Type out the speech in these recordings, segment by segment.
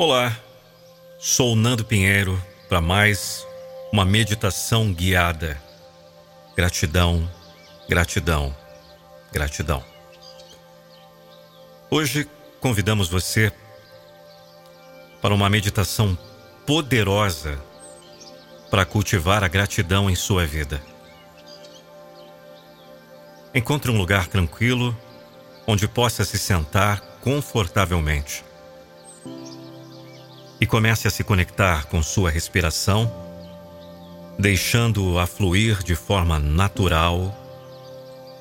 Olá, sou Nando Pinheiro para mais uma meditação guiada. Gratidão, gratidão, gratidão. Hoje convidamos você para uma meditação poderosa para cultivar a gratidão em sua vida. Encontre um lugar tranquilo onde possa se sentar confortavelmente e comece a se conectar com sua respiração, deixando-a fluir de forma natural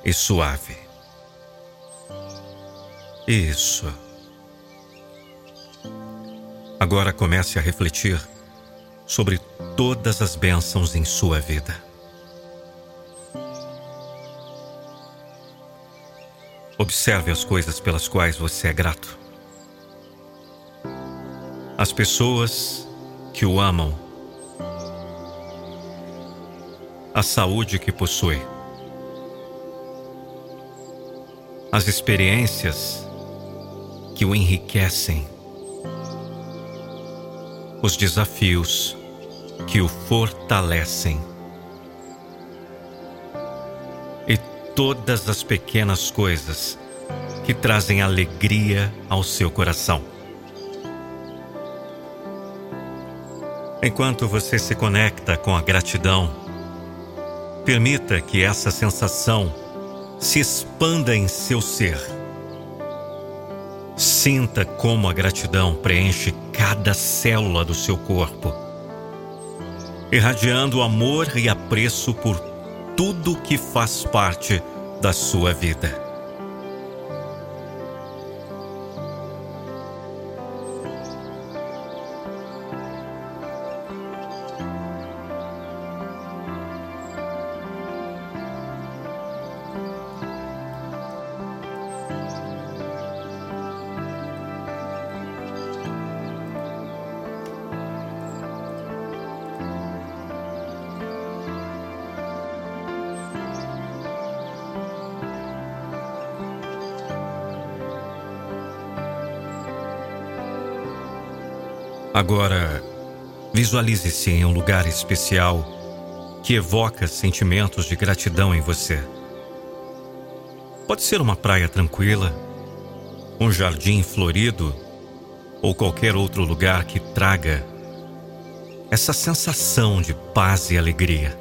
e suave. Isso. Agora comece a refletir sobre todas as bênçãos em sua vida. Observe as coisas pelas quais você é grato. As pessoas que o amam. A saúde que possui. As experiências que o enriquecem. Os desafios que o fortalecem. E todas as pequenas coisas que trazem alegria ao seu coração. Enquanto você se conecta com a gratidão, permita que essa sensação se expanda em seu ser. Sinta como a gratidão preenche cada célula do seu corpo irradiando amor e apreço por tudo que faz parte da sua vida. Agora, visualize-se em um lugar especial que evoca sentimentos de gratidão em você. Pode ser uma praia tranquila, um jardim florido ou qualquer outro lugar que traga essa sensação de paz e alegria.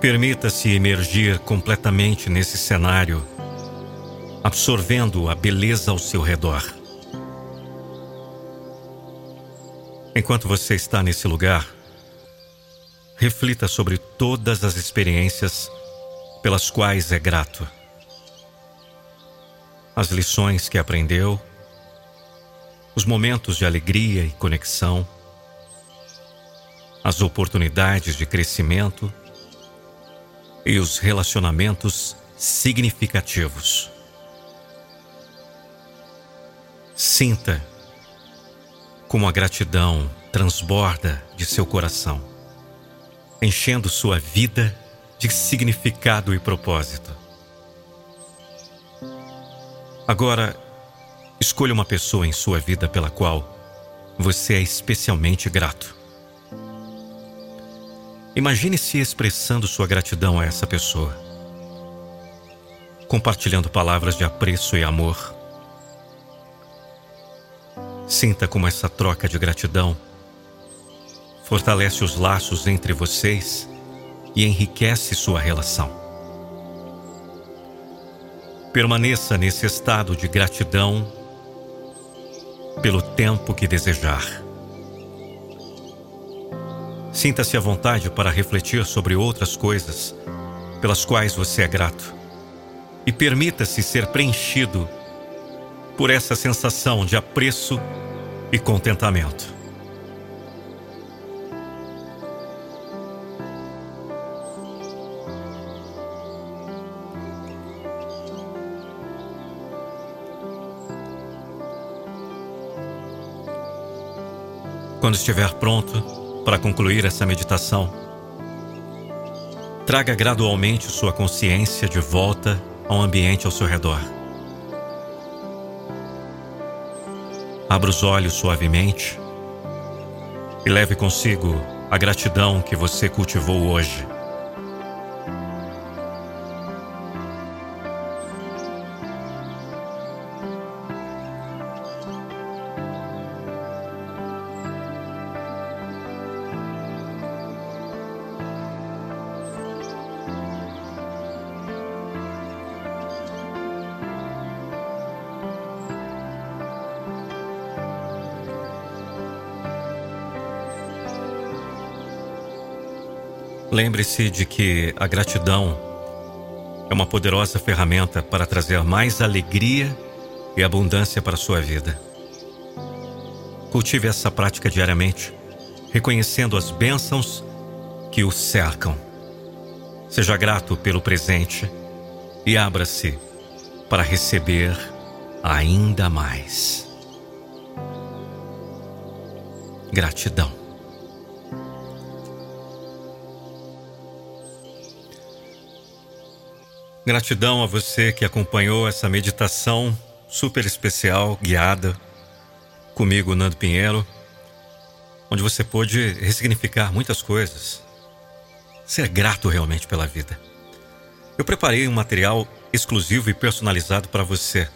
Permita-se emergir completamente nesse cenário, absorvendo a beleza ao seu redor. Enquanto você está nesse lugar, reflita sobre todas as experiências pelas quais é grato. As lições que aprendeu, os momentos de alegria e conexão, as oportunidades de crescimento e os relacionamentos significativos. Sinta como a gratidão transborda de seu coração, enchendo sua vida de significado e propósito. Agora, escolha uma pessoa em sua vida pela qual você é especialmente grato. Imagine-se expressando sua gratidão a essa pessoa, compartilhando palavras de apreço e amor Sinta como essa troca de gratidão fortalece os laços entre vocês e enriquece sua relação. Permaneça nesse estado de gratidão pelo tempo que desejar. Sinta-se à vontade para refletir sobre outras coisas pelas quais você é grato e permita-se ser preenchido por essa sensação de apreço e contentamento. Quando estiver pronto para concluir essa meditação, traga gradualmente sua consciência de volta ao ambiente ao seu redor. Abra os olhos suavemente e leve consigo a gratidão que você cultivou hoje. Lembre-se de que a gratidão é uma poderosa ferramenta para trazer mais alegria e abundância para a sua vida. Cultive essa prática diariamente, reconhecendo as bênçãos que o cercam. Seja grato pelo presente e abra-se para receber ainda mais. Gratidão. Gratidão a você que acompanhou essa meditação super especial, guiada comigo, Nando Pinheiro, onde você pôde ressignificar muitas coisas, ser grato realmente pela vida. Eu preparei um material exclusivo e personalizado para você,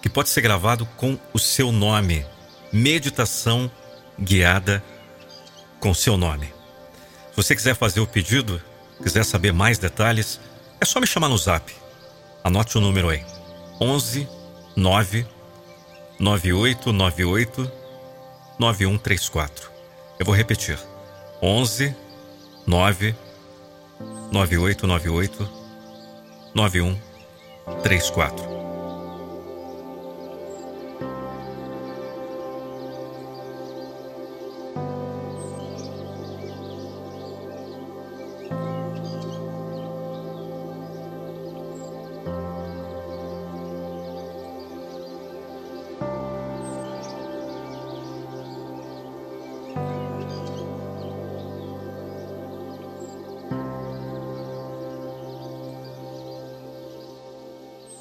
que pode ser gravado com o seu nome. Meditação guiada com seu nome. Se você quiser fazer o pedido, quiser saber mais detalhes, é só me chamar no zap. Anote o número aí. 11 9 9898 9134. Eu vou repetir. 11 9 9898 9134.